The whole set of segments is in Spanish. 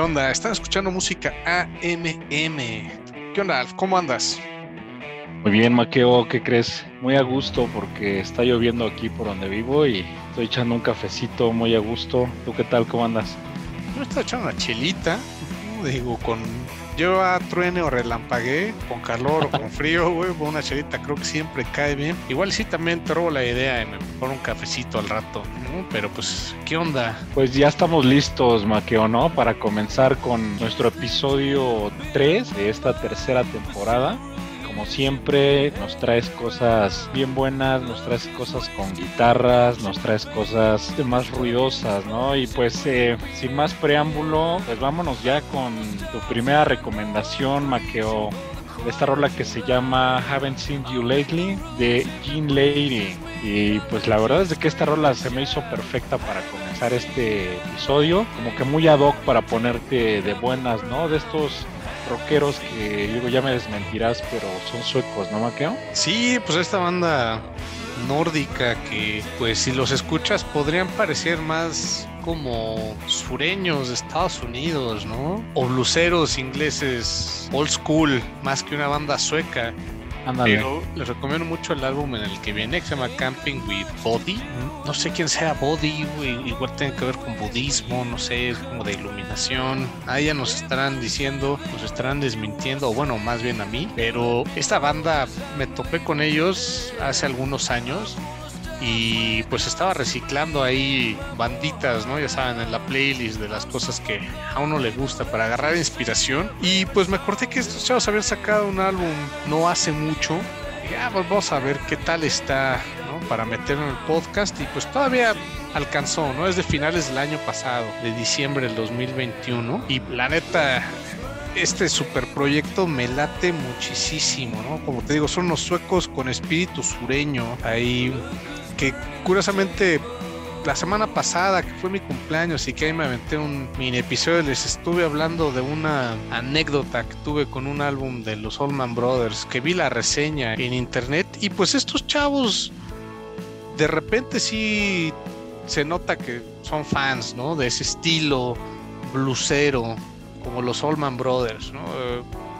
¿Qué onda? Están escuchando música AMM. ¿Qué onda, Alf? ¿Cómo andas? Muy bien, Maqueo, ¿qué crees? Muy a gusto porque está lloviendo aquí por donde vivo y estoy echando un cafecito muy a gusto. ¿Tú qué tal? ¿Cómo andas? Yo estoy echando una chelita, digo, con a truene o relampagué, con calor o con frío, güey, con una chelita creo que siempre cae bien. Igual sí también te robo la idea de me un cafecito al rato, Pero pues, ¿qué onda? Pues ya estamos listos, Maqueo, ¿no? Para comenzar con nuestro episodio 3 de esta tercera temporada como siempre, nos traes cosas bien buenas, nos traes cosas con guitarras, nos traes cosas más ruidosas, ¿no? Y pues eh, sin más preámbulo, pues vámonos ya con tu primera recomendación, Maqueo, esta rola que se llama Haven't Seen You Lately de Jean Lady. Y pues la verdad es que esta rola se me hizo perfecta para comenzar este episodio, como que muy ad hoc para ponerte de buenas, ¿no? De estos rockeros que digo, ya me desmentirás, pero son suecos, ¿no, Maqueo? Sí, pues esta banda nórdica que, pues si los escuchas, podrían parecer más como sureños de Estados Unidos, ¿no? O bluseros ingleses old school, más que una banda sueca. Pero les recomiendo mucho el álbum en el que viene, que se llama Camping with Body. No sé quién sea Body, Igual tiene que ver con budismo, no sé, es como de iluminación. Ahí ya nos estarán diciendo, nos estarán desmintiendo, o bueno, más bien a mí. Pero esta banda me topé con ellos hace algunos años y pues estaba reciclando ahí banditas, ¿no? Ya saben, en la playlist de las cosas que a uno le gusta para agarrar inspiración. Y pues me acordé que estos chavos habían sacado un álbum no hace mucho. Ya, pues vamos a ver qué tal está, ¿no? Para meterlo en el podcast. Y pues todavía alcanzó, ¿no? Es de finales del año pasado, de diciembre del 2021. Y la neta, este super proyecto me late muchísimo, ¿no? Como te digo, son los suecos con espíritu sureño. Ahí que curiosamente la semana pasada, que fue mi cumpleaños y que ahí me aventé un mini episodio, les estuve hablando de una anécdota que tuve con un álbum de los Allman Brothers, que vi la reseña en internet y pues estos chavos de repente sí se nota que son fans, ¿no? De ese estilo blusero, como los Allman Brothers, ¿no?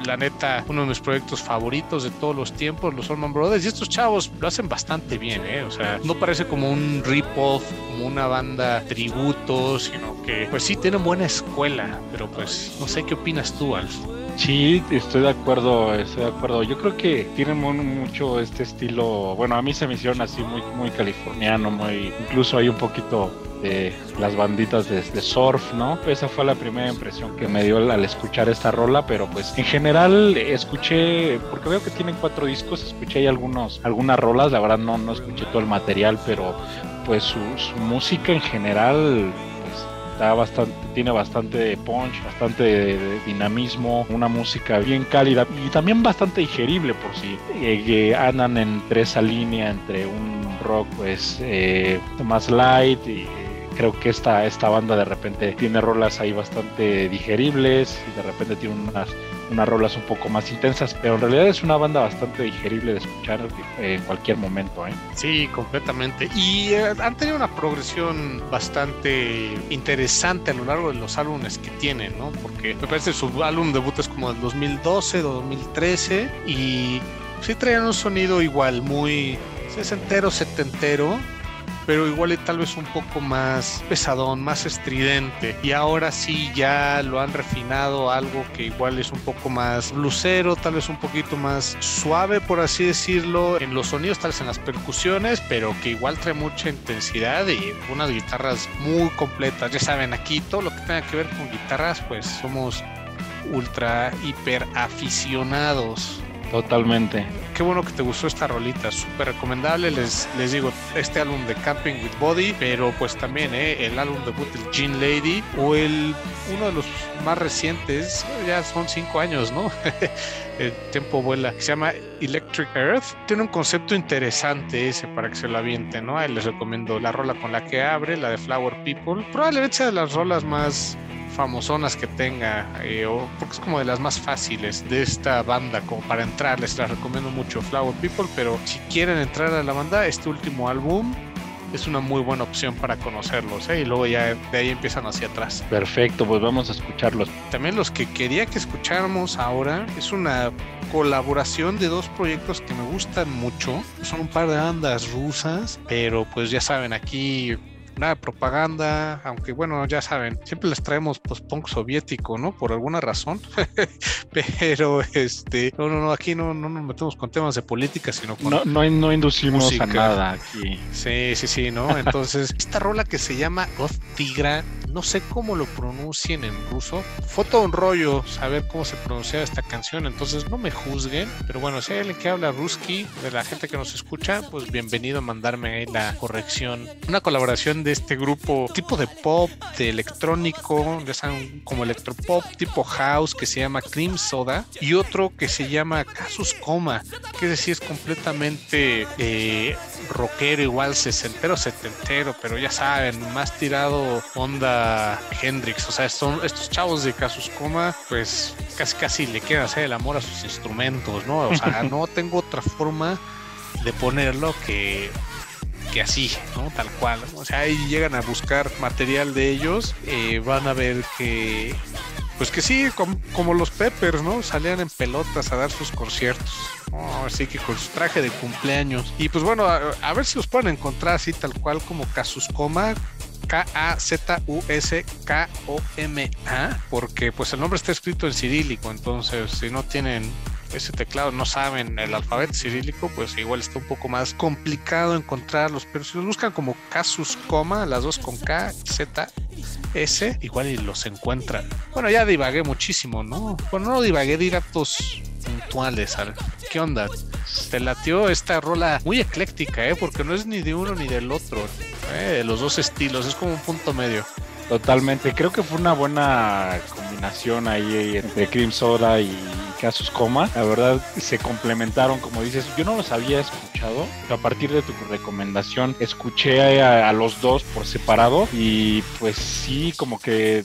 La neta, uno de mis proyectos favoritos de todos los tiempos, los Allman Brothers. Y estos chavos lo hacen bastante bien, ¿eh? O sea, no parece como un rip-off, como una banda tributo, sino que, pues sí, tienen buena escuela. Pero pues, no sé qué opinas tú, Alf. Sí, estoy de acuerdo, estoy de acuerdo. Yo creo que tienen mucho este estilo, bueno, a mí se me hicieron así muy, muy californiano, muy, incluso hay un poquito las banditas de, surf, ¿no? Esa fue la primera impresión que me dio al, escuchar esta rola, pero pues en general escuché, porque veo que tienen cuatro discos, escuché ahí algunos, algunas rolas, la verdad no, no escuché todo el material, pero pues su, música en general pues, bastante, tiene bastante punch, bastante dinamismo, una música bien cálida y también bastante digerible por si eh, andan entre esa línea entre un rock pues eh, más light y creo que esta, esta banda de repente tiene rolas ahí bastante digeribles y de repente tiene unas, unas rolas un poco más intensas, pero en realidad es una banda bastante digerible de escuchar en cualquier momento. ¿eh? Sí, completamente. Y eh, han tenido una progresión bastante interesante a lo largo de los álbumes que tienen, ¿no? Porque me parece que su álbum debut es como del 2012, 2013 y sí traían un sonido igual, muy sesentero, setentero pero igual tal vez un poco más pesadón, más estridente. Y ahora sí ya lo han refinado algo que igual es un poco más blusero, tal vez un poquito más suave, por así decirlo, en los sonidos, tal vez en las percusiones, pero que igual trae mucha intensidad y unas guitarras muy completas. Ya saben, aquí todo lo que tenga que ver con guitarras, pues somos ultra hiper aficionados. Totalmente. Qué bueno que te gustó esta rolita, súper recomendable. Les, les digo, este álbum de Camping with Body, pero pues también eh, el álbum debut del Jean Lady o el uno de los más recientes, ya son cinco años, ¿no? el tiempo vuela, se llama Electric Earth. Tiene un concepto interesante ese para que se lo avienten, ¿no? Ahí les recomiendo la rola con la que abre, la de Flower People. Probablemente sea de las rolas más famosonas que tenga, eh, o porque es como de las más fáciles de esta banda, como para entrar, les la recomiendo mucho Flower People, pero si quieren entrar a la banda, este último álbum es una muy buena opción para conocerlos, ¿eh? y luego ya de ahí empiezan hacia atrás. Perfecto, pues vamos a escucharlos. También los que quería que escucháramos ahora es una colaboración de dos proyectos que me gustan mucho. Son un par de bandas rusas, pero pues ya saben, aquí nada de propaganda, aunque bueno, ya saben, siempre les traemos pues punk soviético, ¿no? Por alguna razón. Pero este, no, no, no, aquí no, no nos metemos con temas de política, sino con No, no, no inducimos a nada aquí. Sí, sí, sí, ¿no? Entonces, esta rola que se llama Goth Tigra, no sé cómo lo pronuncien en ruso. Todo un rollo saber cómo se pronunciaba esta canción, entonces no me juzguen. Pero bueno, si hay alguien que habla ruski, de la gente que nos escucha, pues bienvenido a mandarme ahí la corrección. Una colaboración de este grupo tipo de pop, de electrónico, ya saben, como electropop, tipo house, que se llama Cream Soda, y otro que se llama Casus Coma, que es decir, es completamente eh, rockero, igual sesentero, setentero, pero ya saben, más tirado onda Hendrix. O sea, son estos chavos de Casus Coma, pues casi casi le quieren hacer el amor a sus instrumentos, ¿no? O sea, no tengo otra forma de ponerlo que que así, ¿no? Tal cual. O sea, ahí llegan a buscar material de ellos, eh, van a ver que, pues que sí, como, como, los Peppers, ¿no? Salían en pelotas a dar sus conciertos. Así que con su traje de cumpleaños. Y pues bueno, a, a ver si los pueden encontrar así tal cual como Casus Coma. K-A-Z-U-S-K-O-M-A, porque pues el nombre está escrito en cirílico, entonces si no tienen ese teclado no saben el alfabeto cirílico, pues igual está un poco más complicado encontrarlos, pero si los buscan como Casus Coma, las dos con K, Z, S, igual y los encuentran. Bueno, ya divagué muchísimo, ¿no? Bueno, no divagué, di datos ¿Qué onda? Te latió esta rola muy ecléctica, ¿eh? Porque no es ni de uno ni del otro, ¿eh? De los dos estilos, es como un punto medio. Totalmente, creo que fue una buena combinación ahí entre Cream Soda y Casus Coma. La verdad se complementaron, como dices, yo no los había escuchado, a partir de tu recomendación escuché a los dos por separado y pues sí, como que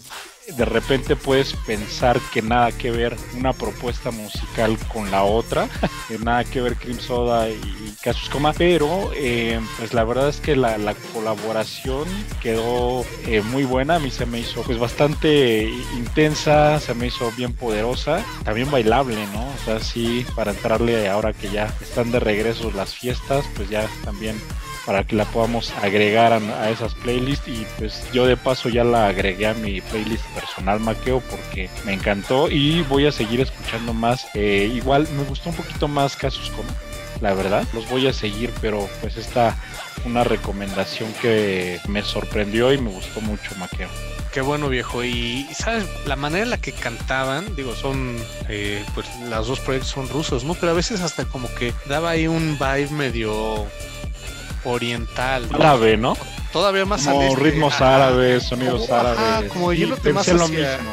de repente puedes pensar que nada que ver una propuesta musical con la otra, que nada que ver Cream Soda y Casus Coma, pero eh, pues la verdad es que la, la colaboración quedó eh, muy buena, a mí se me hizo pues bastante intensa, se me hizo bien poderosa, también bailable, ¿no? O sea, sí, para entrarle ahora que ya están de regreso las fiestas, pues ya también para que la podamos agregar a, esas playlists. Y pues yo de paso ya la agregué a mi playlist personal maqueo porque me encantó. Y voy a seguir escuchando más. Eh, igual me gustó un poquito más casos como la verdad. Los voy a seguir pero pues esta una recomendación que me sorprendió y me gustó mucho maqueo Qué bueno, viejo. Y, sabes, la manera en la que cantaban, digo, son, eh, pues las dos proyectos son rusos, ¿no? Pero a veces hasta como que daba ahí un vibe medio oriental. ¿no? Árabe, ¿no? Todavía más como este, ritmos árabes, sonidos como, árabes. Ajá, como sí, yéndote más lo hacia, mismo.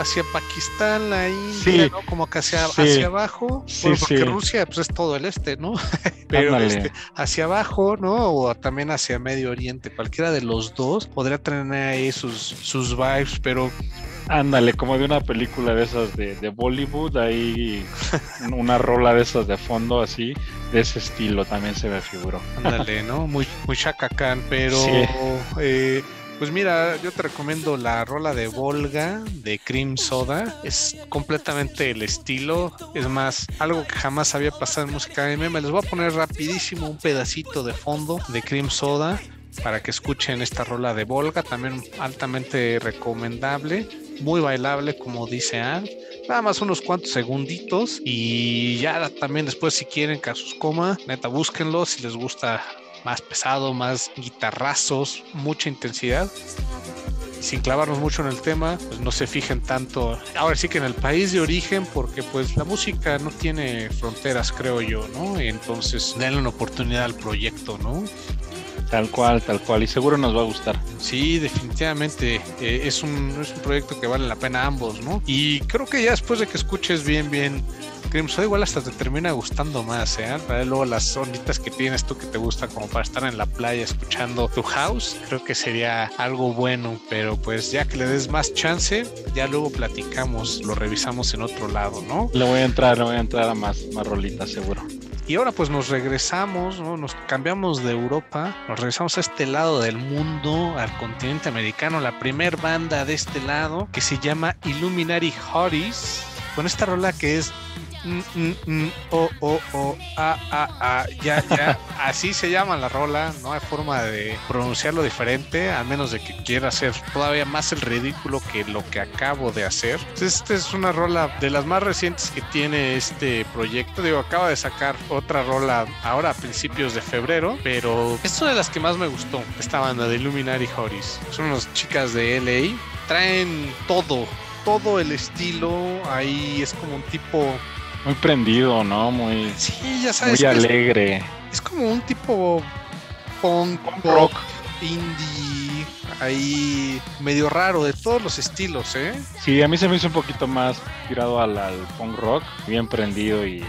hacia Pakistán, la India, Sí. ¿no? Como que hacia, Sí. hacia abajo. Sí, bueno, porque. Rusia pues es todo el este, ¿no? Pero este, hacia abajo, ¿no? O también hacia Medio Oriente. Cualquiera de los dos podría tener ahí sus, sus vibes, pero Ándale, como de una película de esas de, de Bollywood, ahí una rola de esas de fondo así, de ese estilo también se me figuró. Ándale, ¿no? Muy, muy Shaka Khan, pero Sí. eh, pues mira, yo te recomiendo la rola de Volga de Cream Soda. Es completamente el estilo. Es más, algo que jamás había pasado en música. Me les voy a poner rapidísimo un pedacito de fondo de Cream Soda para que escuchen esta rola de Volga, también altamente recomendable, muy bailable como dice Ann. Nada más unos cuantos segunditos y ya también después si quieren Casus Coma, neta búsquenlo si les gusta más pesado, más guitarrazos, mucha intensidad. Sin clavarnos mucho en el tema, pues no se fijen tanto, ahora sí que en el país de origen, porque pues la música no tiene fronteras, creo yo, ¿no? Entonces, denle una oportunidad al proyecto, ¿no? Tal cual, tal cual, y seguro nos va a gustar. Sí, definitivamente eh, es, un, es un proyecto que vale la pena ambos, ¿no? Y creo que ya después de que escuches bien, bien Crimson, igual hasta te termina gustando más, ¿eh? Para luego las onditas que tienes tú que te gustan como para estar en la playa escuchando tu house, creo que sería algo bueno, pero pues ya que le des más chance, ya luego platicamos, lo revisamos en otro lado, ¿no? Le voy a entrar, le voy a entrar a más, más rolitas, seguro. Y ahora pues nos regresamos, ¿no? nos cambiamos de Europa, nos regresamos a este lado del mundo, al continente americano, la primer banda de este lado que se llama Illuminati Hotties, con esta rola que es Mm, mm, mm, o, o, o, a, a, a, ya, ya. Así se llama la rola. No hay forma de pronunciarlo diferente, a menos de que quiera hacer todavía más el ridículo que lo que acabo de hacer. Esta es una rola de las más recientes que tiene este proyecto. Digo, acaba de sacar otra rola ahora a principios de febrero, pero es una de las que más me gustó. Esta banda de Illuminati Horis. Son unas chicas de LA. Traen todo, todo el estilo. Ahí es como un tipo muy prendido, ¿no? Muy, sí, ya sabes, muy alegre. Es, como un tipo punk, rock, indie, ahí medio raro, de todos los estilos, ¿eh? Sí, a mí se me hizo un poquito más tirado al, punk rock, bien prendido y,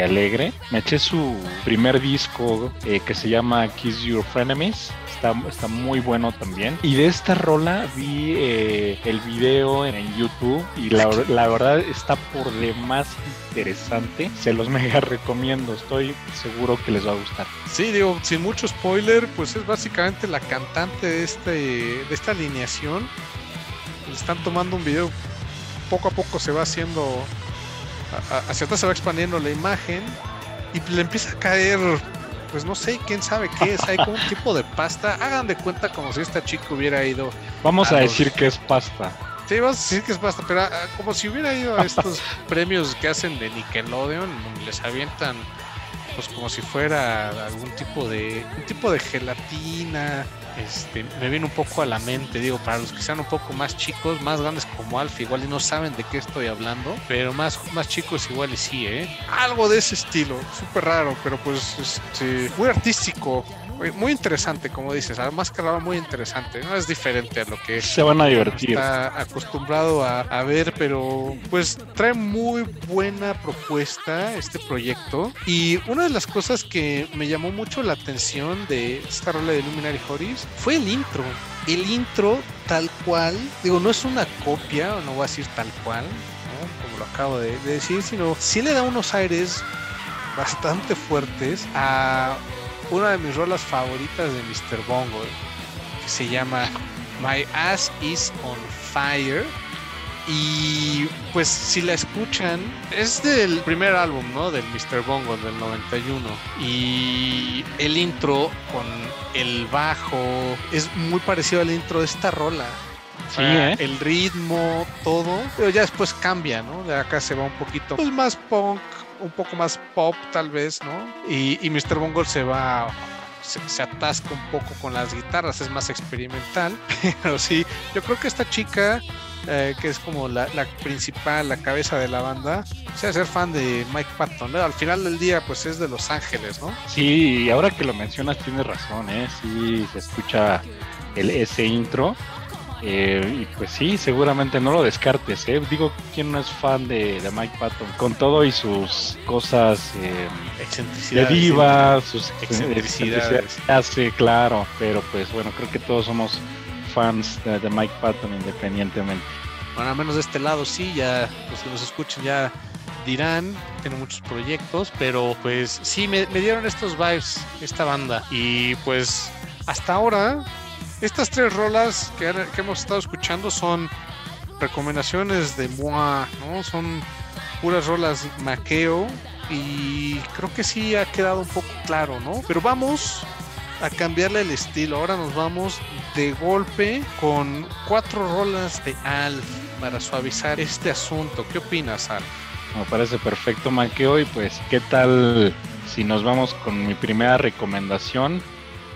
alegre. Me eché su primer disco eh, que se llama Kiss Your Frenemies está, muy bueno también. Y de esta rola vi eh, el video en YouTube y la, verdad está por demás interesante. Se los mega recomiendo, estoy seguro que les va a gustar. Sí, digo, sin mucho spoiler, pues es básicamente la cantante de, este, de esta alineación. Le están tomando un video, poco a poco se va haciendo, hacia atrás se va expandiendo la imagen y le empieza a caer pues no sé, quién sabe qué es, hay como un tipo de pasta. Hagan de cuenta como si esta chica hubiera ido. Vamos a, decir que es pasta. Sí, vamos a decir que es pasta, pero ah, como si hubiera ido a estos premios que hacen de Nickelodeon, les avientan pues como si fuera algún tipo de un tipo de gelatina este, me viene un poco a la mente, digo, para los que sean un poco más chicos, más grandes como Alf, igual y no saben de qué estoy hablando, pero más, más chicos igual y sí, ¿eh? Algo de ese estilo, súper raro, pero pues este, muy artístico, muy interesante, como dices, además que muy interesante, ¿no? Es diferente a lo que se van a divertir. Está acostumbrado a, a, ver, pero pues trae muy buena propuesta este proyecto. Y una de las cosas que me llamó mucho la atención de esta rola de Luminary Horis fue el intro. El intro tal cual, digo, no es una copia, no voy a decir tal cual, como lo acabo de, de decir, sino sí le da unos aires bastante fuertes a una de mis rolas favoritas de Mr. Bongo, que se llama My Ass is on Fire. Y pues si la escuchan, es del primer álbum, ¿no? Del Mr. Bongo del 91. Y el intro con el bajo es muy parecido al intro de esta rola. Sí, ¿eh? El ritmo, todo. Pero ya después cambia, ¿no? De acá se va un poquito pues, más punk, un poco más pop tal vez, ¿no? Y, y Mr. Bungle se va, se, atasca un poco con las guitarras, es más experimental, pero sí, yo creo que esta chica, eh, que es como la, principal, la cabeza de la banda, sea ser fan de Mike Patton, al final del día pues es de Los Ángeles, ¿no? Sí, ahora que lo mencionas tienes razón, ¿eh? Sí, se escucha el, ese intro eh, y pues sí, seguramente no lo descartes. ¿eh? Digo, ¿quién no es fan de, Mike Patton? Con todo y sus cosas eh, de diva, sus excentricidades. Hace, claro, pero pues bueno, creo que todos somos fans de, Mike Patton independientemente. Bueno, al menos de este lado sí, ya los que nos escuchen ya dirán, tiene muchos proyectos, pero pues sí, me, me dieron estos vibes, esta banda. Y pues hasta ahora estas tres rolas que, hemos estado escuchando son recomendaciones de Moa, ¿no? Son puras rolas maqueo y creo que sí ha quedado un poco claro, ¿no? Pero vamos a cambiarle el estilo. Ahora nos vamos de golpe con cuatro rolas de Alf para suavizar este asunto. ¿Qué opinas, Alf? Me parece perfecto, Maqueo. Y pues, ¿qué tal si nos vamos con mi primera recomendación?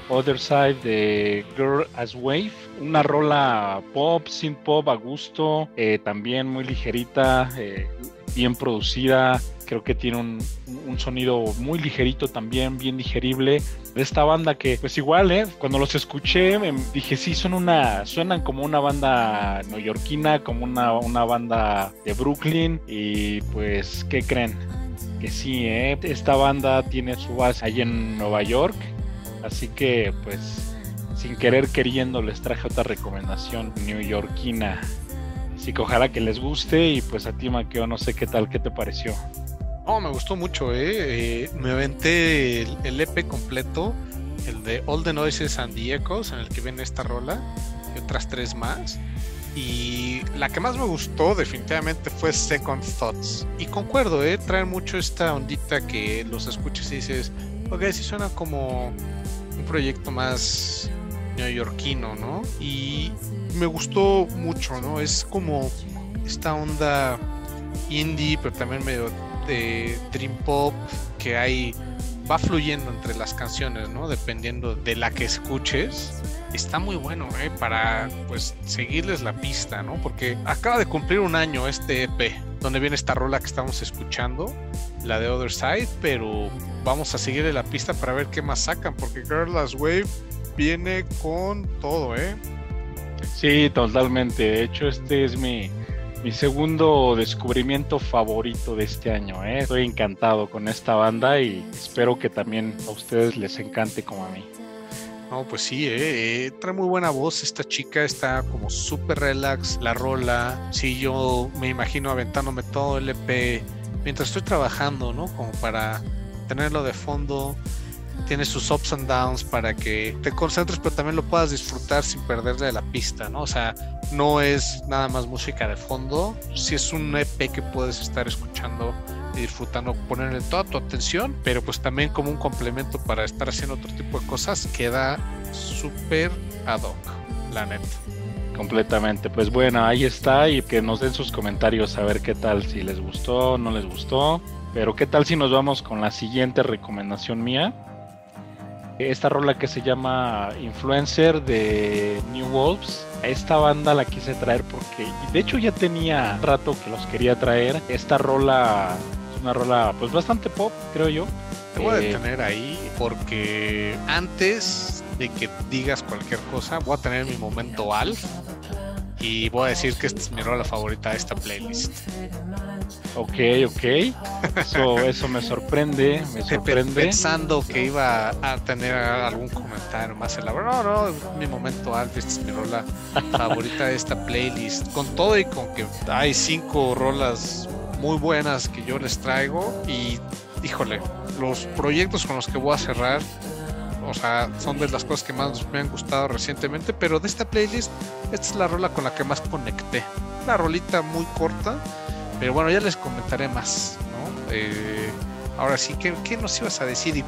Other Side de Girl as Wave, una rola pop, sin pop a gusto, eh, también muy ligerita, eh, bien producida, creo que tiene un, sonido muy ligerito también, bien digerible. De esta banda que, pues igual, ¿eh? cuando los escuché, dije, sí, son una, suenan como una banda neoyorquina, como una, una banda de Brooklyn. Y pues, ¿qué creen? Que sí, ¿eh? esta banda tiene su base ahí en Nueva York Así que, pues, sin querer queriendo, les traje otra recomendación newyorkina. Así que ojalá que les guste y pues a ti, Maqueo, no sé qué tal, qué te pareció. No, me gustó mucho, ¿eh? eh me aventé el, EP completo, el de All the Noises and the Echoes, en el que viene esta rola, y otras tres más. Y la que más me gustó definitivamente fue Second Thoughts. Y concuerdo, ¿eh? trae mucho esta ondita que los escuchas y dices, ok, sí suena como un proyecto más neoyorquino, ¿no? Y me gustó mucho, ¿no? Es como esta onda indie, pero también medio de dream pop que hay va fluyendo entre las canciones, ¿no? Dependiendo de la que escuches. Está muy bueno, ¿eh? Para, pues, seguirles la pista, ¿no? Porque acaba de cumplir un año este EP, donde viene esta rola que estamos escuchando, la de Other Side, pero vamos a seguirle la pista para ver qué más sacan, porque Last Wave viene con todo, ¿eh? Sí, totalmente. De hecho, este es mi, mi segundo descubrimiento favorito de este año. ¿eh? Estoy encantado con esta banda y espero que también a ustedes les encante como a mí. No, pues sí, ¿eh? eh trae muy buena voz esta chica, está como súper relax, la rola. Sí, yo me imagino aventándome todo el EP mientras estoy trabajando, ¿no? Como para tenerlo de fondo tiene sus ups and downs para que te concentres, pero también lo puedas disfrutar sin perderle la pista, ¿no? O sea, no es nada más música de fondo, si es un EP que puedes estar escuchando y disfrutando, ponerle toda tu atención, pero pues también como un complemento para estar haciendo otro tipo de cosas, queda súper ad hoc, la neta. Completamente, pues bueno, ahí está y que nos den sus comentarios a ver qué tal, si les gustó, no les gustó, pero qué tal si nos vamos con la siguiente recomendación mía esta rola que se llama Influencer de New Wolves. Esta banda la quise traer porque de hecho ya tenía rato que los quería traer. Esta rola es una rola pues bastante pop, creo yo. Te voy a eh, detener ahí porque antes de que digas cualquier cosa, voy a tener mi momento Alf y voy a decir que esta es mi rola favorita de esta playlist. Ok, ok. Eso, eso me sorprende, me sorprende. Pensando que iba a tener algún comentario más elaborado. No, no, mi momento Alf, esta es mi rola favorita de esta playlist. Con todo y con que hay cinco rolas muy buenas que yo les traigo. Y híjole, los proyectos con los que voy a cerrar o sea, son de las cosas que más me han gustado recientemente, pero de esta playlist, esta es la rola con la que más conecté. Una rolita muy corta, pero bueno, ya les comentaré más, ¿no? Eh, ahora sí, ¿qué, ¿qué, nos ibas a decir? Y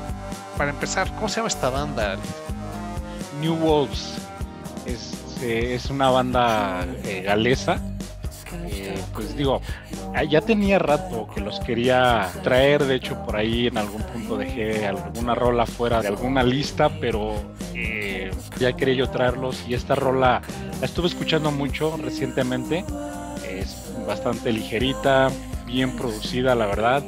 para empezar, ¿cómo se llama esta banda? New Wolves. Es, eh, es una banda eh, galesa. pues digo, ah, ya tenía rato que los quería traer. De hecho, por ahí en algún punto dejé alguna rola fuera de alguna lista, pero ya quería yo traerlos. Y esta rola la estuve escuchando mucho recientemente bastante ligerita, bien producida, la verdad.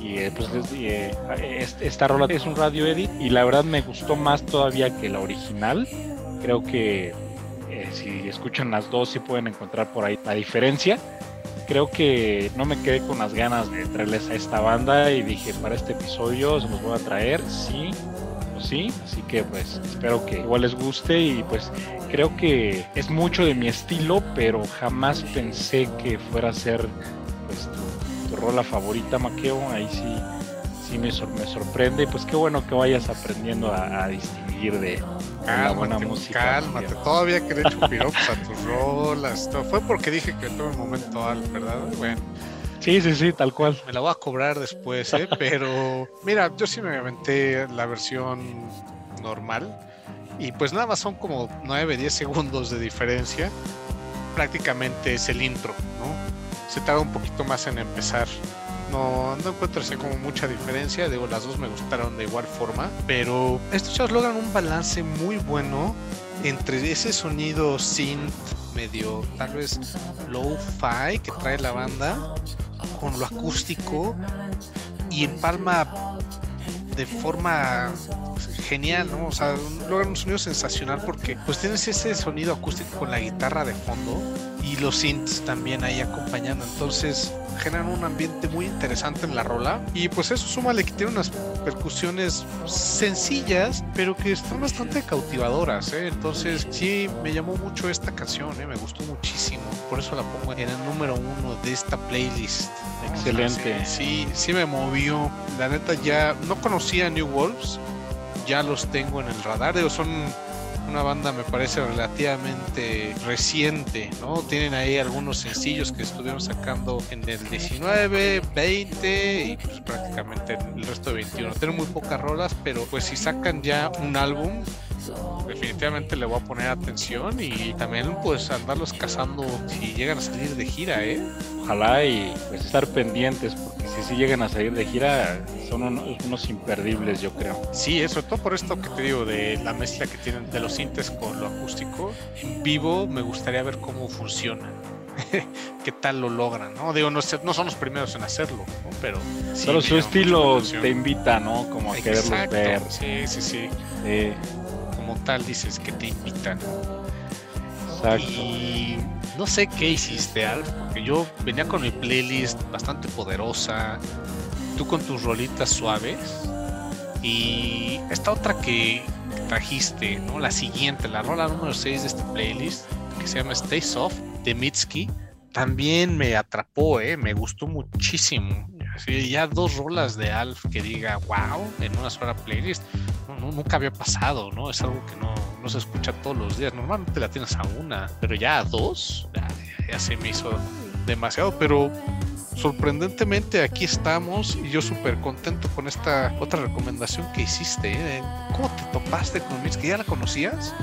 Y eh, pues eh, esta rola es un radio edit y la verdad me gustó más todavía que la original. Creo que eh, si escuchan las dos sí pueden encontrar por ahí la diferencia. Creo que no me quedé con las ganas de traerles a esta banda y dije para este episodio se los voy a traer, sí, sí, así que pues espero que igual les guste y pues creo que es mucho de mi estilo, pero jamás pensé que fuera a ser pues, tu, rola favorita, Maqueo. Ahí sí, sí me, me sorprende. Pues qué bueno que vayas aprendiendo a, distinguir de, la buena música. Cálmate, todavía que le piropos a tus rolas. Fue porque dije que todo el momento al, ¿verdad? Bueno. Sí, sí, sí, tal cual. Me la voy a cobrar después, ¿eh? Pero mira, yo sí me aventé la versión normal y pues nada más son como 9, 10 segundos de diferencia. Prácticamente es el intro, ¿no? Se tarda un poquito más en empezar. No, no encuentro así como mucha diferencia. Digo, las dos me gustaron de igual forma. Pero estos chavos logran un balance muy bueno entre ese sonido synth medio tal vez low-fi que trae la banda con lo acústico y empalma de forma genial, ¿no? O sea, logran un sonido sensacional porque pues tienes ese sonido acústico con la guitarra de fondo y los synths también ahí acompañando. Entonces generan un ambiente muy interesante en la rola. Y pues eso súmale que tiene unas percusiones sencillas, pero que están bastante cautivadoras. ¿eh? Entonces sí me llamó mucho esta canción, ¿eh? me gustó muchísimo. Por eso la pongo en el número uno de esta playlist. Excelente. Sí, sí me movió. La neta ya no conocía New Wolves. Ya los tengo en el radar. Son una banda me parece relativamente reciente, ¿no? Tienen ahí algunos sencillos que estuvieron sacando en el 19, 20 y pues prácticamente el resto de 21. Tienen muy pocas rolas, pero pues si sacan ya un álbum, definitivamente le voy a poner atención y también pues andarlos cazando si llegan a salir de gira, ¿eh? Ojalá y pues estar pendientes porque si sí llegan a salir de gira son unos, imperdibles yo creo. Sí, sobre todo por esto que te digo de la mezcla que tienen de los sintes con lo acústico. En vivo me gustaría ver cómo funciona. qué tal lo logran, ¿no? Digo, no, no son los primeros en hacerlo, pero... Pero su estilo te invita, ¿no? Como a quererlos ver. Sí, sí, sí. Eh, como tal dices que te invitan. Exacto. Y no sé qué hiciste, Alf, porque yo venía con mi playlist bastante poderosa, tú con tus rolitas suaves, y esta otra que trajiste, ¿no? La siguiente, la rola número 6 de este playlist, que se llama Stay Soft, de Mitski, también me atrapó, ¿eh? Me gustó muchísimo. Así, ya dos rolas de Alf que diga, wow, en una sola playlist nunca había pasado, ¿no? Es algo que no, no, se escucha todos los días. Normalmente la tienes a una, pero ya a dos, ya, se me hizo demasiado, pero sorprendentemente aquí estamos y yo súper contento con esta otra recomendación que hiciste. ¿eh? ¿Cómo te topaste con que ¿Ya la conocías?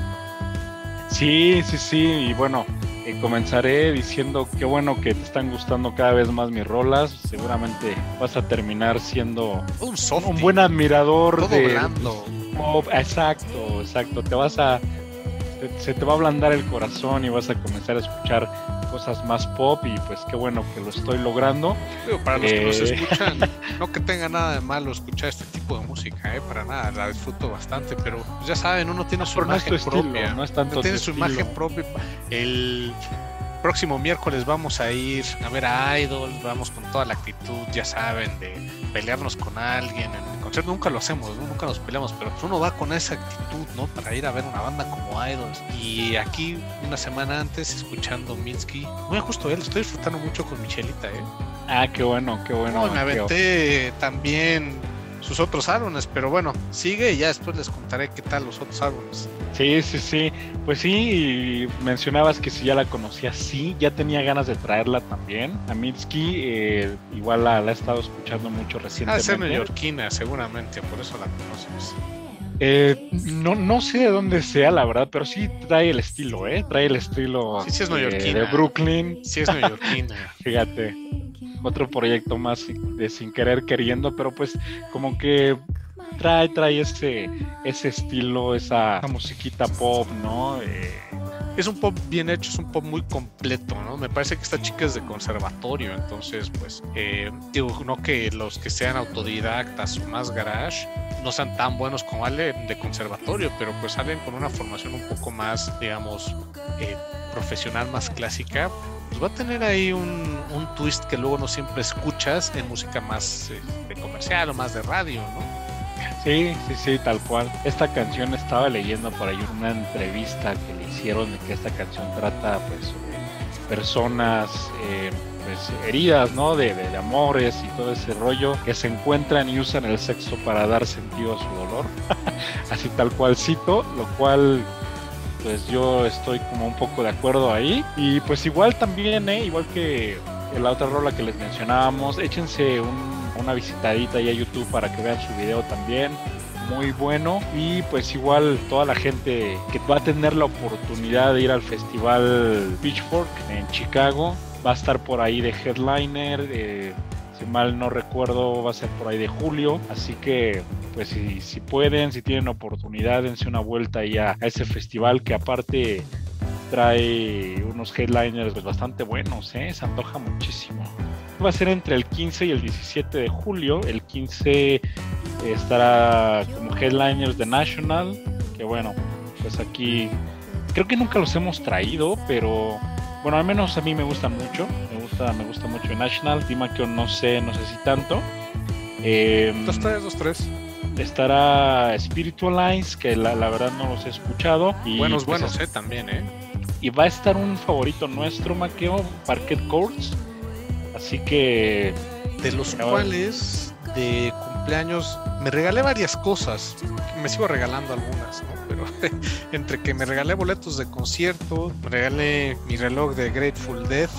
Sí, sí, sí, y bueno, eh, comenzaré diciendo que bueno que te están gustando cada vez más mis rolas. Seguramente vas a terminar siendo un, un buen admirador de, blando. Exacto, exacto. Te vas a. Se, te va a ablandar el corazón y vas a comenzar a escuchar cosas más pop y pues qué bueno que lo estoy logrando. para los que nos eh, escuchan, no que tenga nada de malo escuchar este tipo de música, ¿eh? para nada, la disfruto bastante, pero pues, ya saben, uno tiene su imagen propia. no es tanto tiene su imagen propia. El próximo miércoles vamos a ir a ver a Idol, vamos con toda la actitud, ya saben, de pelearnos con alguien en nunca lo hacemos, nunca nos peleamos, pero uno va con esa actitud, ¿no? Para ir a ver una banda como Idols. Y aquí, una semana antes, escuchando Minsky, muy justo él, estoy disfrutando mucho con Michelita, ¿eh? Ah, qué bueno, qué bueno. me aventé también sus otros álbumes, pero bueno, sigue y ya después les contaré qué tal los otros álbumes. Sí, sí, sí. Pues sí, mencionabas que si ya la conocía, sí, ya tenía ganas de traerla también. A Mitski, eh, igual la, he estado escuchando mucho recientemente. Ah, de ser neoyorquina, seguramente, por eso la conoces. Eh, no, no sé de dónde sea, la verdad, pero sí trae el estilo, ¿eh? Trae el estilo sí, sí es de Brooklyn. Sí es neoyorquina. Fíjate, otro proyecto más de sin querer queriendo, pero pues como que trae, trae ese, ese estilo, esa, musiquita pop, ¿no? Eh, es un pop bien hecho, es un pop muy completo, ¿no? Me parece que esta chica es de conservatorio, entonces, pues, eh, digo, no que los que sean autodidactas o más garage no sean tan buenos como Ale de conservatorio, pero pues salen con una formación un poco más, digamos, eh, profesional, más clásica, pues va a tener ahí un, un, twist que luego no siempre escuchas en música más de comercial o más de radio, ¿no? Sí, sí, sí, tal cual. Esta canción estaba leyendo por ahí una entrevista que le hicieron de que esta canción trata pues sobre personas eh, pues, heridas, ¿no? De, de, amores y todo ese rollo que se encuentran y usan el sexo para dar sentido a su dolor. Así tal cual cito, lo cual pues yo estoy como un poco de acuerdo ahí. Y pues igual también, ¿eh? Igual que la otra rola que les mencionábamos, échense un una visitadita ahí a YouTube para que vean su video también. Muy bueno. Y pues igual toda la gente que va a tener la oportunidad de ir al festival Pitchfork en Chicago. Va a estar por ahí de headliner. Eh, si mal no recuerdo va a ser por ahí de julio. Así que pues si, si pueden, si tienen oportunidad, dense una vuelta ahí a, ese festival que aparte trae unos headliners pues, bastante buenos, ¿eh? se antoja muchísimo. Va a ser entre el 15 y el 17 de julio. El 15 estará como headliners de National, que bueno, pues aquí creo que nunca los hemos traído, pero bueno, al menos a mí me gusta mucho, me gusta, me gusta mucho National, que no sé, no sé si tanto. Eh, tres, dos, tres. Estará Spiritual Lines, que la, verdad no los he escuchado. Y buenos, pues buenos, eh, también, eh. Y va a estar un favorito nuestro, Maqueo, Parquet Courts. Así que. De los cuales, de cumpleaños, me regalé varias cosas. Me sigo regalando algunas, ¿no? Pero entre que me regalé boletos de concierto, me regalé mi reloj de Grateful Dead.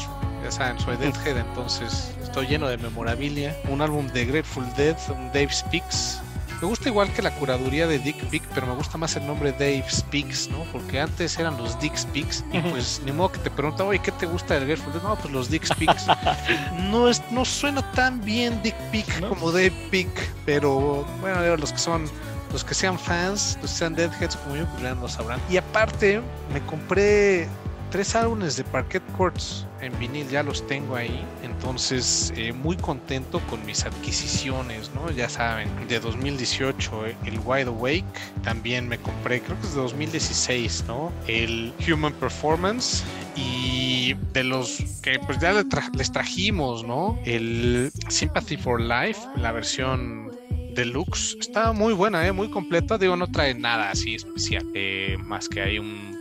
Ya saben, soy Deadhead, entonces estoy lleno de memorabilia. Un álbum de Grateful Dead, un Dave Speaks, me gusta igual que la curaduría de Dick Pick, pero me gusta más el nombre Dave Speaks, ¿no? Porque antes eran los Dick Speaks y pues ni modo que te preguntaba, oye, ¿qué te gusta del Girlfriend? No, pues los Dick Speaks. no, es, no suena tan bien Dick Pick como Dave Pick, pero bueno, los que son los que sean fans, los que sean Deadheads como yo, pues ya lo sabrán. Y aparte, me compré tres álbumes de Parquet Courts en vinil, ya los tengo ahí. Entonces, eh, muy contento con mis adquisiciones, ¿no? Ya saben, de 2018, eh, el Wide Awake. También me compré, creo que es de 2016, ¿no? El Human Performance. Y de los que pues ya les trajimos, ¿no? El Sympathy for Life, la versión deluxe. Está muy buena, ¿eh? muy completa. Digo, no trae nada así especial. Eh, más que hay un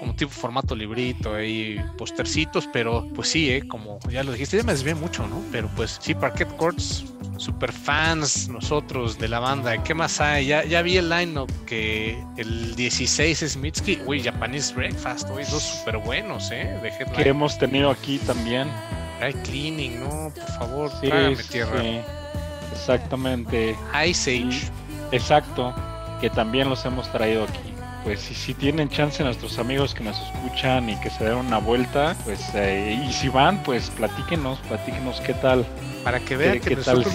como tipo formato librito y postercitos, pero pues sí, ¿eh? como ya lo dijiste, ya me desvié mucho, ¿no? Pero pues sí, Parquet Courts, super fans nosotros de la banda. ¿Qué más hay? Ya, ya vi el line-up que el 16 es Mitski, uy, Japanese Breakfast, uy, dos súper buenos, ¿eh? De que hemos tenido aquí también. Hay cleaning, ¿no? Por favor, sí, tierra. Sí. Exactamente. Ice Age. exacto, que también los hemos traído aquí pues si, si tienen chance nuestros amigos que nos escuchan y que se den una vuelta, pues eh, y si van, pues platíquenos, platíquenos qué tal. Para que vean que nosotros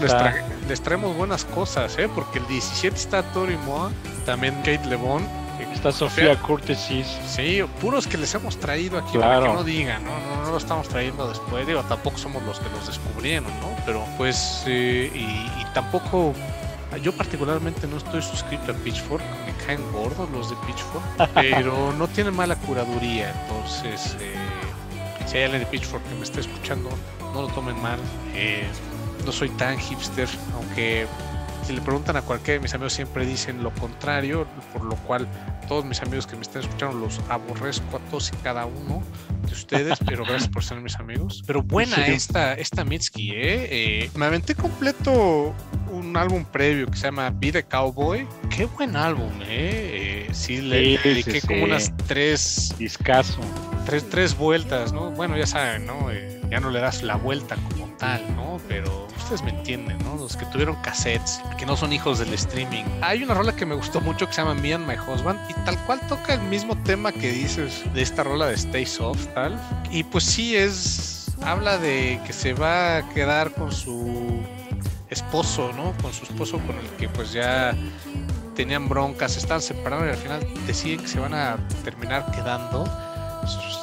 les, traemos buenas cosas, ¿eh? porque el 17 está Tori Moa, también Kate Lebon. Está Sofía Curtesis. Sí, puros que les hemos traído aquí para que no digan, ¿no? No, lo estamos trayendo después, digo, tampoco somos los que los descubrieron, ¿no? Pero pues, eh, y tampoco yo particularmente no estoy suscrito a Pitchfork, me caen gordos los de Pitchfork, pero no tienen mala curaduría, entonces eh, si hay alguien de Pitchfork que me está escuchando, no lo tomen mal. Eh, no soy tan hipster, aunque si le preguntan a cualquiera de mis amigos siempre dicen lo contrario, por lo cual todos mis amigos que me están escuchando los aborrezco a todos y cada uno de ustedes, pero gracias por ser mis amigos. Pero buena esta, esta Mitski, ¿eh? ¿eh? Me aventé completo un álbum previo que se llama Be the Cowboy. Qué buen álbum, ¿eh? eh sí, le dediqué como unas tres... Discaso. Tres, tres vueltas, ¿no? Bueno, ya saben, ¿no? Eh, ya no le das la vuelta como tal, ¿no? Pero ustedes me entienden, ¿no? Los que tuvieron cassettes, que no son hijos del streaming. Hay una rola que me gustó mucho que se llama Me and My Husband y tal cual toca el mismo tema que dices de esta rola de Stay Soft, tal. Y pues sí, es. Habla de que se va a quedar con su esposo, ¿no? Con su esposo con el que pues ya tenían broncas, se están separando y al final deciden que se van a terminar quedando.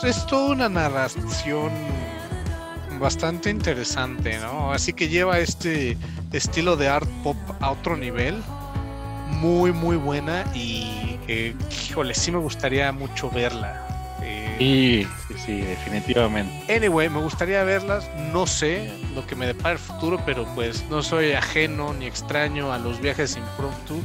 Es toda una narración bastante interesante, ¿no? Así que lleva este estilo de art pop a otro nivel. Muy, muy buena y, eh, híjole, sí me gustaría mucho verla. Eh, sí, sí, definitivamente. Anyway, me gustaría verlas. No sé lo que me depara el futuro, pero pues no soy ajeno ni extraño a los viajes impromptu.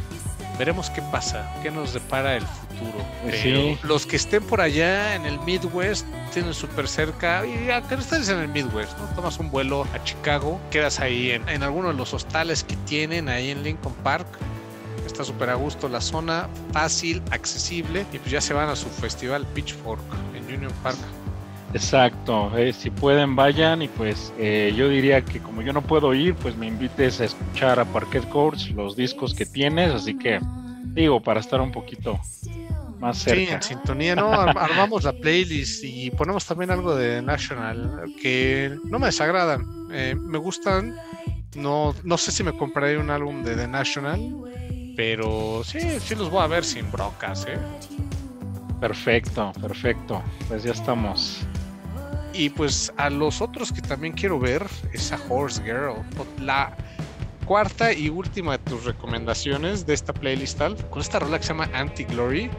Veremos qué pasa, qué nos depara el futuro. Pues los que estén por allá en el Midwest tienen súper cerca, y acá no estás en el Midwest, ¿no? Tomas un vuelo a Chicago, quedas ahí en, en alguno de los hostales que tienen ahí en Lincoln Park. Está súper a gusto la zona, fácil, accesible, y pues ya se van a su festival Pitchfork en Union Park. Exacto, eh, si pueden vayan y pues eh, yo diría que como yo no puedo ir, pues me invites a escuchar a Parquet Courts, los discos que tienes, así que digo, para estar un poquito más cerca. Sí, en sintonía, ¿no? Armamos la playlist y ponemos también algo de National, que no me desagradan, eh, me gustan, no, no sé si me compraré un álbum de The National, pero sí, sí los voy a ver sin brocas, ¿eh? Perfecto, perfecto. Pues ya estamos. Y pues a los otros que también quiero ver es a Horse Girl. La, cuarta y última de tus recomendaciones de esta playlist, con esta rola que se llama Anti-Glory.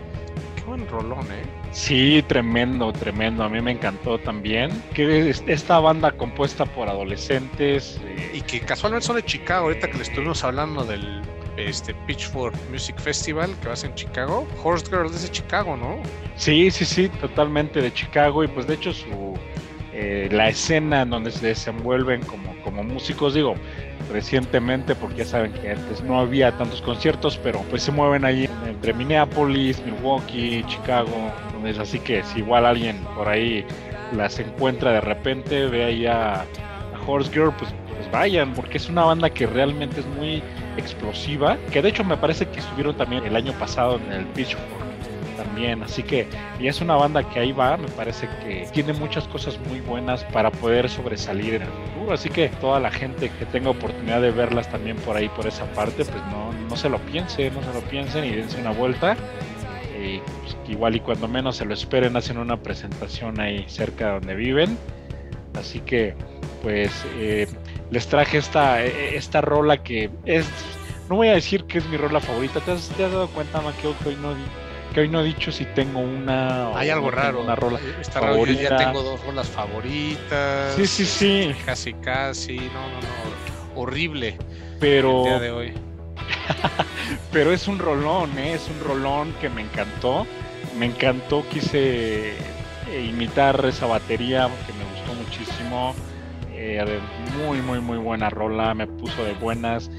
Qué buen rolón, ¿eh? Sí, tremendo, tremendo. A mí me encantó también. Que esta banda compuesta por adolescentes. Eh, y que casualmente son de Chicago, ahorita que le estuvimos hablando del este Pitchfork Music Festival que va a ser en Chicago. Horse Girl es de Chicago, ¿no? Sí, sí, sí, totalmente de Chicago. Y pues de hecho su eh, la escena en donde se desenvuelven como, como músicos, digo, recientemente, porque ya saben que antes no había tantos conciertos, pero pues se mueven ahí entre Minneapolis, Milwaukee, Chicago, entonces así que si igual alguien por ahí las encuentra de repente, ve ahí a, Horse Girl, pues, pues vayan, porque es una banda que realmente es muy explosiva, que de hecho me parece que estuvieron también el año pasado en el Pitchfork también. Así que, y es una banda que ahí va, me parece que tiene muchas cosas muy buenas para poder sobresalir en el futuro. Así que toda la gente que tenga oportunidad de verlas también por ahí, por esa parte, pues no, no se lo piensen, no se lo piensen y dense una vuelta. Y pues, igual y cuando menos se lo esperen, hacen una presentación ahí cerca de donde viven. Así que, pues, eh, les traje esta, e, esta rola que es no voy a decir que es mi rola favorita. ¿Te has, dado cuenta, Maqueo, que hoy no, que hoy no he dicho si tengo una. Hay algo raro. Una rola. Está raro. Yo ya tengo dos rolas favoritas. Sí, sí, sí. Casi, casi. No, no, no. Horrible. Pero. El día de hoy. Pero es un rolón, ¿eh? Es un rolón que me encantó. Me encantó, quise eh, imitar esa batería que me gustó muchísimo. Eh, muy, muy, muy buena rola. Me puso de buenas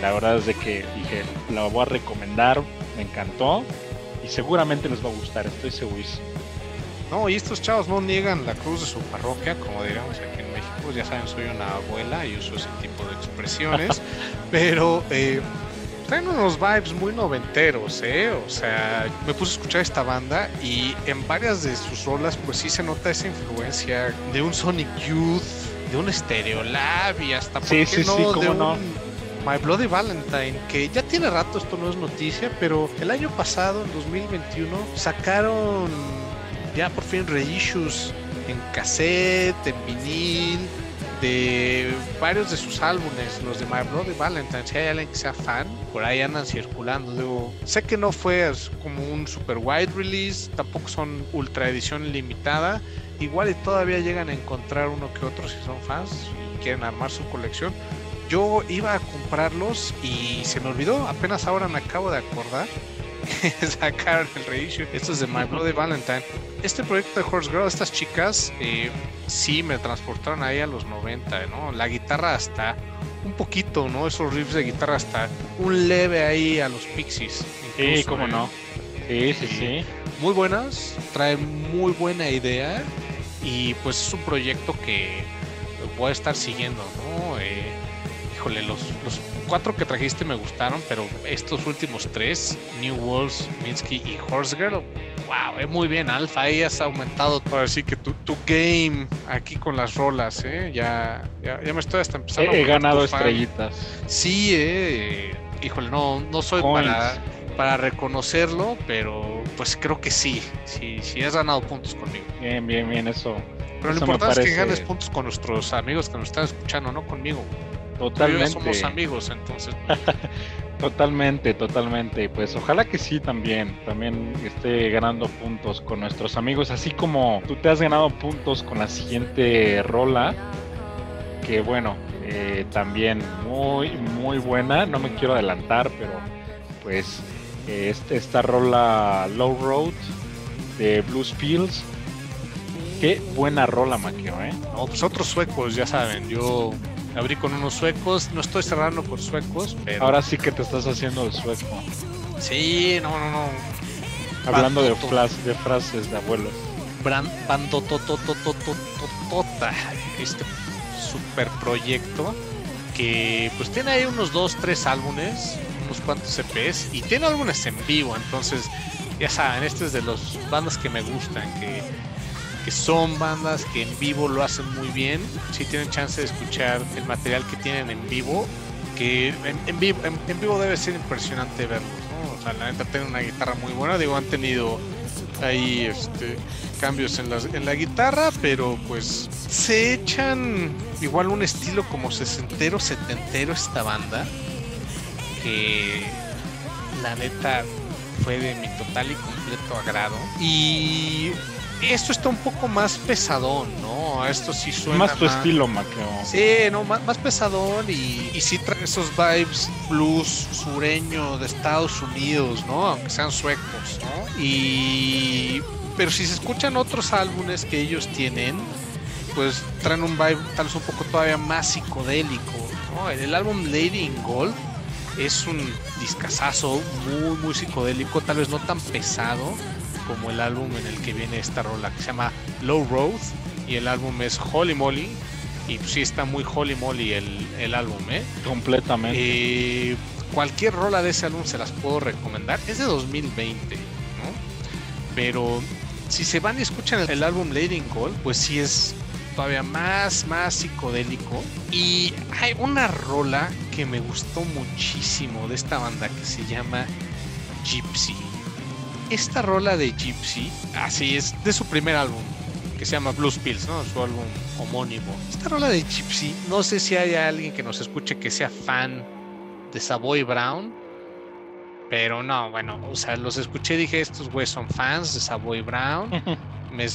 la verdad es de que dije, la voy a recomendar, me encantó y seguramente les va a gustar, estoy segurísimo. No, y estos chavos no niegan la cruz de su parroquia, como diríamos aquí en México, ya saben, soy una abuela y uso ese tipo de expresiones, pero eh, traen unos vibes muy noventeros, ¿eh? O sea, me puse a escuchar esta banda y en varias de sus rolas, pues sí se nota esa influencia de un Sonic Youth, de un Stereolab y hasta, ¿por sí, sí, no? Sí, de un, no? My Bloody Valentine, que ya tiene rato, esto no es noticia, pero el año pasado, en 2021, sacaron ya por fin reissues en cassette, en vinil, de varios de sus álbumes, los de My Bloody Valentine. Si hay alguien que sea fan, por ahí andan circulando. Digo, sé que no fue como un super wide release, tampoco son ultra edición limitada. Igual y todavía llegan a encontrar uno que otro si son fans y quieren armar su colección yo iba a comprarlos y se me olvidó, apenas ahora me acabo de acordar sacar el reissue. Esto es de My Bloody Valentine. Este proyecto de Horse Girl, estas chicas, eh, sí me transportaron ahí a los 90, ¿no? La guitarra hasta un poquito, ¿no? Esos riffs de guitarra hasta un leve ahí a los Pixies. sí, cómo no. Sí, sí, sí. Muy buenas, traen muy buena idea y pues es un proyecto que voy a estar siguiendo, ¿no? Eh, híjole, los, los cuatro que trajiste me gustaron, pero estos últimos tres, New Walls, Minsky y Horse Girl, wow, es muy bien, Alfa, ahí has aumentado todo, así que tu, tu game aquí con las rolas, ¿eh? ya, ya, me estoy hasta empezando. He, ganado estrellitas. Sí, eh, híjole, no, no soy para, para reconocerlo, pero pues creo que sí, sí, sí has ganado puntos conmigo. Bien, bien, bien, eso. Pero lo importante es que ganes puntos con nuestros amigos que nos están escuchando, no conmigo. Totalmente. somos amigos, entonces. totalmente, totalmente. Pues ojalá que sí también, también esté ganando puntos con nuestros amigos, así como tú te has ganado puntos con la siguiente rola, que bueno, eh, también muy, muy buena. No me quiero adelantar, pero pues este, esta rola Low Road de Blues Fields. Qué buena rola, Maquio, ¿eh? No, pues otros suecos, ya saben, yo abrí con unos suecos, no estoy cerrando con suecos, pero... Ahora sí que te estás haciendo el sueco. Sí, no, no, no. Hablando de, de frases de abuelos. Bando este super proyecto que pues tiene ahí unos dos, tres álbumes, unos cuantos EPs y tiene álbumes en vivo, entonces ya saben, este es de los bandas que me gustan, que son bandas que en vivo lo hacen muy bien. Si tienen chance de escuchar el material que tienen en vivo, que en, vivo, debe ser impresionante verlos. la neta tienen una guitarra muy buena. Digo, han tenido ahí este, cambios en, las, en la guitarra, pero pues se echan igual un estilo como sesentero, setentero esta banda, que la neta fue de mi total y completo agrado. Y esto está un poco más pesadón, ¿no? Esto sí suena. Más tu estilo, Maqueo. Sí, no, más, más pesadón y, y sí trae esos vibes blues sureño de Estados Unidos, ¿no? Aunque sean suecos, ¿no? Y. Pero si se escuchan otros álbumes que ellos tienen, pues traen un vibe tal vez un poco todavía más psicodélico, ¿no? El, álbum Lady in Gold es un discazazo muy, muy psicodélico, tal vez no tan pesado como el álbum en el que viene esta rola, que se llama Low Road, y el álbum es Holy Molly, y pues sí está muy Holy Molly el, el álbum, ¿eh? Completamente. Eh, cualquier rola de ese álbum se las puedo recomendar, es de 2020, ¿no? Pero si se van y escuchan el, el álbum Lady in Gold, pues sí es todavía más, más psicodélico. Y hay una rola que me gustó muchísimo de esta banda que se llama Gypsy. Esta rola de Gypsy, así es, de su primer álbum, que se llama Blues Pills, ¿no? Su álbum homónimo. Esta rola de Gypsy, no sé si hay alguien que nos escuche que sea fan de Savoy Brown. Pero no, bueno, o sea, los escuché y dije, estos güeyes son fans de Savoy Brown. Me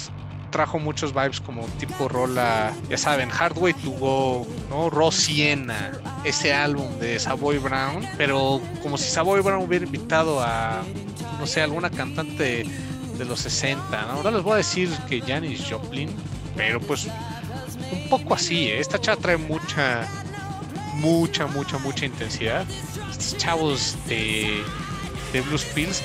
trajo muchos vibes como tipo rola, ya saben, Hard Way to Go, ¿no? Rosiena, ese álbum de Savoy Brown, pero como si Savoy Brown hubiera invitado a, no sé, alguna cantante de los 60, ¿no? No les voy a decir que Janis Joplin, pero pues un poco así, ¿eh? Esta chava trae mucha, mucha, mucha, mucha intensidad. Estos chavos de, de Blues Pills,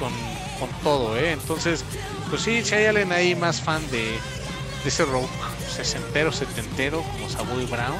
con, con todo, ¿eh? Entonces, pues sí, si hay alguien ahí más fan de, de ese rock sesentero, setentero, como Savoy Brown,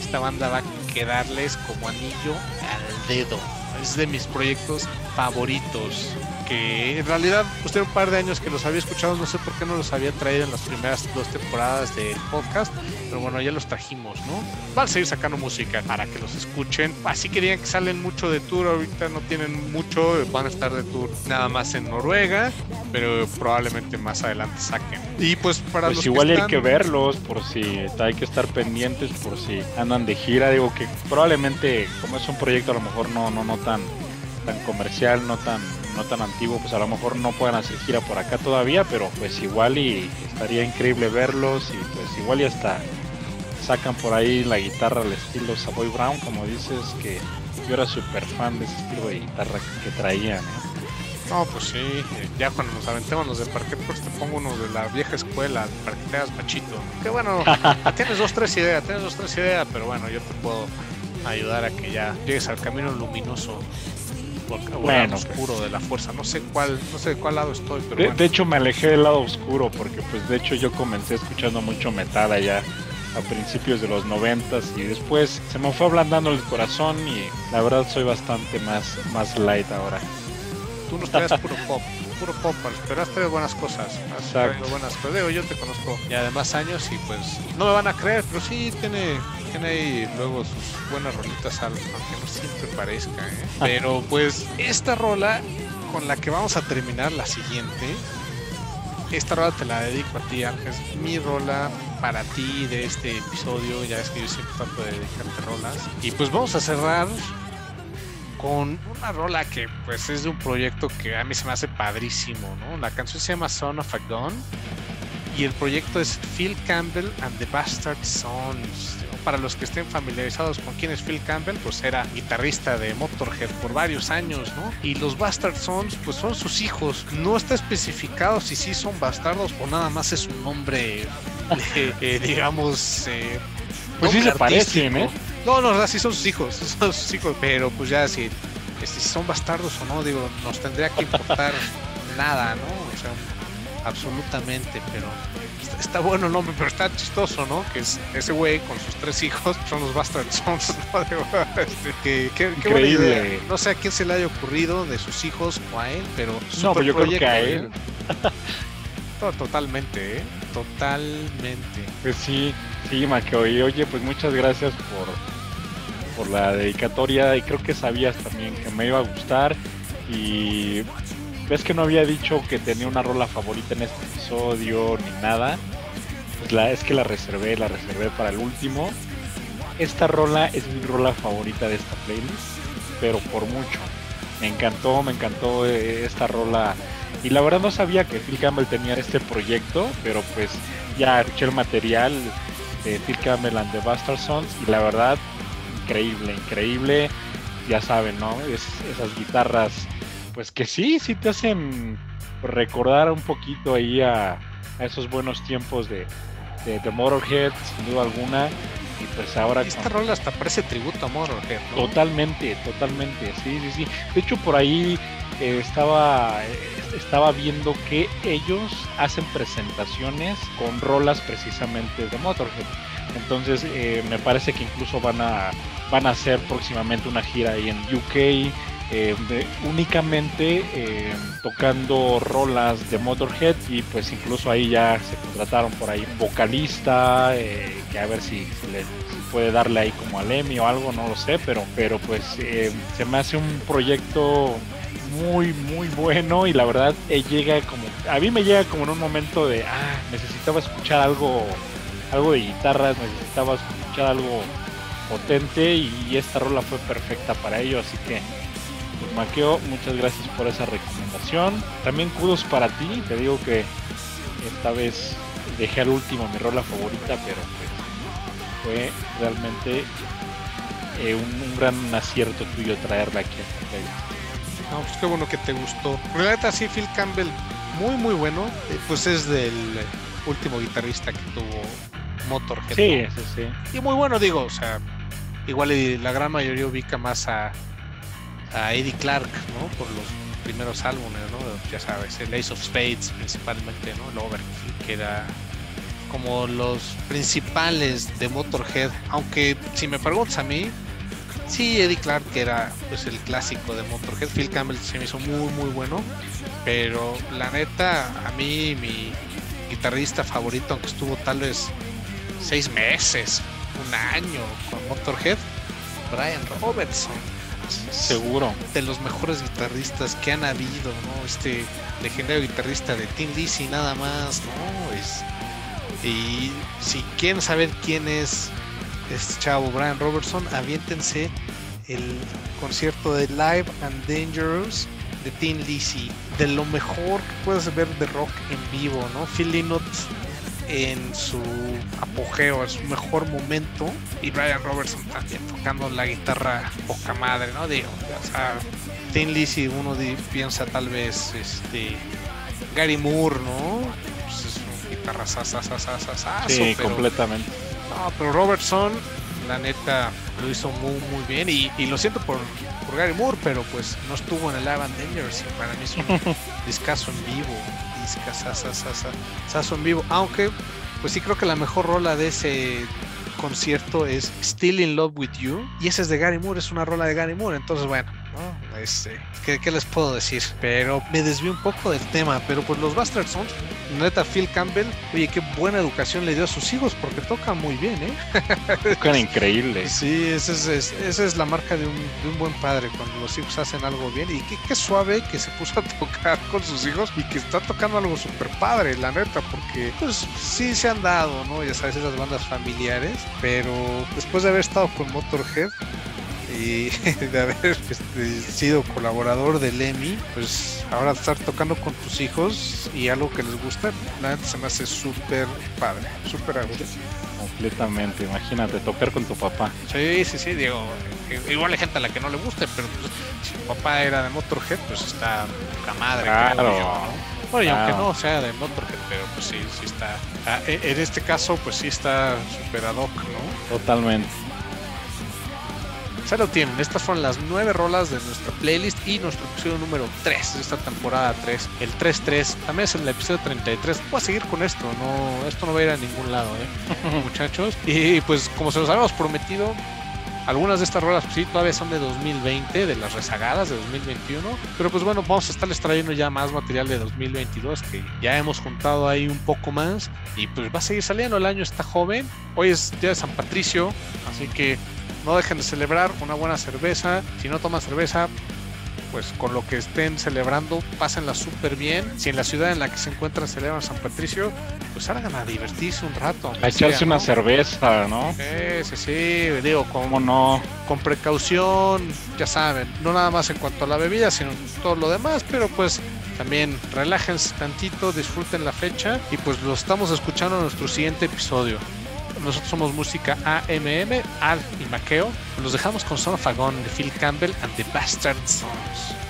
esta banda va a quedarles como anillo al dedo. Es de mis proyectos favoritos. Que en realidad, pues tiene un par de años que los había escuchado, no sé por qué no los había traído en las primeras dos temporadas del podcast, pero bueno, ya los trajimos, ¿no? Van a seguir sacando música para que los escuchen. Así querían que salen mucho de tour, ahorita no tienen mucho, van a estar de tour nada más en Noruega, pero probablemente más adelante saquen. Y pues para Pues los igual que hay que verlos por si hay que estar pendientes por si andan de gira, digo que probablemente como es un proyecto a lo mejor no no no tan tan comercial, no tan no tan antiguo, pues a lo mejor no puedan hacer gira por acá todavía, pero pues igual y estaría increíble verlos y pues igual y hasta sacan por ahí la guitarra al estilo Savoy Brown, como dices que yo era súper fan de ese estilo de guitarra que traían. ¿eh? No, pues sí, eh, ya cuando nos aventemos los de parquet, pues te pongo unos de la vieja escuela para que te hagas machito. Que bueno, tienes dos, tres ideas, tienes dos, tres ideas, pero bueno, yo te puedo ayudar a que ya llegues al camino luminoso o Bueno, lado oscuro de la fuerza. No sé cuál, no sé de cuál lado estoy, pero De, bueno. de hecho me alejé del lado oscuro porque pues de hecho yo comencé escuchando mucho metal allá a principios de los noventas y después se me fue ablandando el corazón y la verdad soy bastante más, más light ahora. Tú nos traes puro pop, puro pop, pero has traído buenas cosas. Has Exacto. traído buenas cosas. Digo, yo te conozco ya de más años y pues no me van a creer, pero sí tiene, tiene ahí luego sus buenas rolitas, al- aunque no siempre parezca. ¿eh? Pero pues esta rola con la que vamos a terminar la siguiente. Esta rola te la dedico a ti, Ángel. Es mi rola para ti de este episodio. Ya es que yo siempre trato de dedicarte rolas. Y pues vamos a cerrar con una rola que pues es de un proyecto que a mí se me hace padrísimo, ¿no? La canción se llama Son of a Gun y el proyecto es Phil Campbell and the Bastard Sons. Para los que estén familiarizados con quién es Phil Campbell, pues era guitarrista de Motorhead por varios años, ¿no? Y los Bastard Sons, pues son sus hijos. No está especificado si sí son bastardos o nada más es un nombre, eh, eh, digamos, eh, Pues sí se parecen, ¿eh? No, no, sí son sus hijos, son sus hijos, pero pues ya si, este, si son bastardos o no, digo, nos tendría que importar nada, ¿no? O sea, absolutamente, pero está, está bueno el nombre, pero está chistoso, ¿no? Que es ese güey con sus tres hijos, son los Bastard Sons, ¿no? Digo, este, que, que- qué buena Increíble. idea. No sé a quién se le haya ocurrido de sus hijos o a él, pero No, pero yo creo que a él. ¿eh? To- Totalmente, ¿eh? Totalmente. Pues sí, sí, Maqueo. Y oye, pues muchas gracias por, por la dedicatoria. Y creo que sabías también que me iba a gustar. Y ves que no había dicho que tenía una rola favorita en este episodio ni nada. Pues la, es que la reservé, la reservé para el último. Esta rola es mi rola favorita de esta playlist, pero por mucho. Me encantó, me encantó eh, esta rola. Y la verdad no sabía que Phil Campbell tenía este proyecto, pero pues ya escuché el material de Phil Campbell and the Bastard Sons y la verdad, increíble, increíble. Ya saben, ¿no? esas guitarras, pues que sí, sí te hacen recordar un poquito ahí a, esos buenos tiempos de, de, Motorhead, sin duda alguna. Y pues ahora. Esta rola hasta parece tributo a Motorhead, Totalmente, totalmente, sí, sí, sí. De hecho, por ahí estaba, estaba viendo que ellos hacen presentaciones con rolas precisamente de Motorhead. Entonces, eh, me parece que incluso van a, van a hacer próximamente una gira ahí en UK eh, únicamente eh, tocando rolas de Motorhead y pues incluso ahí ya se contrataron por ahí vocalista eh, que a ver si, le, puede darle ahí como al Emmy o algo, no lo sé, pero, pero pues se me hace un proyecto muy muy bueno y la verdad llega como a mí me llega como en un momento de ah necesitaba escuchar algo algo de guitarras necesitaba escuchar algo potente y esta rola fue perfecta para ello así que pues Maqueo, muchas gracias por esa recomendación. También kudos para ti, te digo que esta vez dejé al último mi rola favorita, pero pues fue realmente eh, un, gran acierto tuyo traerla aquí a esta No, pues qué bueno que te gustó. La neta sí, Phil Campbell, muy muy bueno. Eh, pues es del último guitarrista que tuvo Motorhead. Sí, sí, sí. Y muy bueno, digo, o sea, igual la gran mayoría ubica más a a Eddie Clark, ¿no? Por los primeros álbumes, ¿no? Ya sabes, el Ace of Spades principalmente, ¿no? El Overkill, que era como los principales de Motorhead, aunque si me preguntas a mí, sí, Eddie Clark era pues el clásico de Motorhead, Phil Campbell se me hizo muy muy bueno, pero la neta, a mí mi guitarrista favorito, aunque estuvo tal vez seis meses, un año con Motorhead, Brian Robertson Seguro. De los mejores guitarristas que han habido, ¿no? Este legendario guitarrista de Tim Lizzy nada más, ¿no? Es, y si quieren saber quién es este chavo Brian Robertson, aviéntense el concierto de Live and Dangerous de Tim Lizzy. De lo mejor que puedes ver de rock en vivo, ¿no? Phil Lynott en su apogeo, en su mejor momento, y Brian Robertson también tocando la guitarra poca madre, ¿no? Digo, o sea, Tin Lizzy uno piensa tal vez este Gary Moore, ¿no? Pues es una guitarra Sí, completamente. No, pero Robertson, la neta, lo hizo muy, muy bien, y, y lo siento por, por Gary Moore, pero pues no estuvo en el Live and Dangerous, y para mí es un discazo en vivo Sasso en vivo. Aunque, pues sí creo que la mejor rola de ese concierto es Still in Love with You. Y esa es de Gary Moore, es una rola de Gary Moore. Entonces, bueno, este, ¿qué, les puedo decir? Pero me desvío un poco del tema. Pero pues los Bastard Sons, neta, Phil Campbell, oye, qué buena educación le dio a sus hijos porque tocan muy bien, ¿eh? Tocan increíble. Sí, esa es, esa es la marca de un, de un, buen padre cuando los hijos hacen algo bien. Y qué, suave que se puso a tocar con sus hijos y que está tocando algo súper padre, la neta, porque pues sí se han dado, ¿no? Ya sabes, esas bandas familiares. Pero después de haber estado con Motorhead, y de haber este, sido colaborador del EMI, pues ahora estar tocando con tus hijos y algo que les gusta, la se me hace súper padre, súper agradable. Completamente, imagínate, tocar con tu papá. Sí, sí, sí, digo, igual hay gente a la que no le guste, pero pues, si tu papá era de Motorhead, pues está poca madre. Claro. Bueno, y aunque no sea de Motorhead, pero pues sí, sí está. Ah, e, en este caso, pues sí está super ad hoc, ¿no? Totalmente. Ya lo tienen, estas fueron las nueve rolas de nuestra playlist y nuestro episodio número 3 de esta temporada 3, el 3-3. También es el episodio 33. Voy a seguir con esto, no, esto no va a ir a ningún lado, ¿eh? muchachos. Y pues, como se los habíamos prometido, algunas de estas rolas pues, sí todavía son de 2020, de las rezagadas de 2021. Pero pues bueno, vamos a estarles trayendo ya más material de 2022 que ya hemos juntado ahí un poco más. Y pues va a seguir saliendo, el año está joven. Hoy es día de San Patricio, así que no dejen de celebrar una buena cerveza. Si no toman cerveza, pues con lo que estén celebrando, pásenla súper bien. Si en la ciudad en la que se encuentran celebran San Patricio, pues salgan a divertirse un rato. A echarse una cerveza, ¿no? Sí, sí, sí, digo, como no, con precaución, ya saben, no nada más en cuanto a la bebida, sino todo lo demás, pero pues también relájense tantito, disfruten la fecha y pues lo estamos escuchando en nuestro siguiente episodio. Nosotros somos música AMM, Al y Maqueo. Los dejamos con Son Gun de Phil Campbell and the Bastard Sons.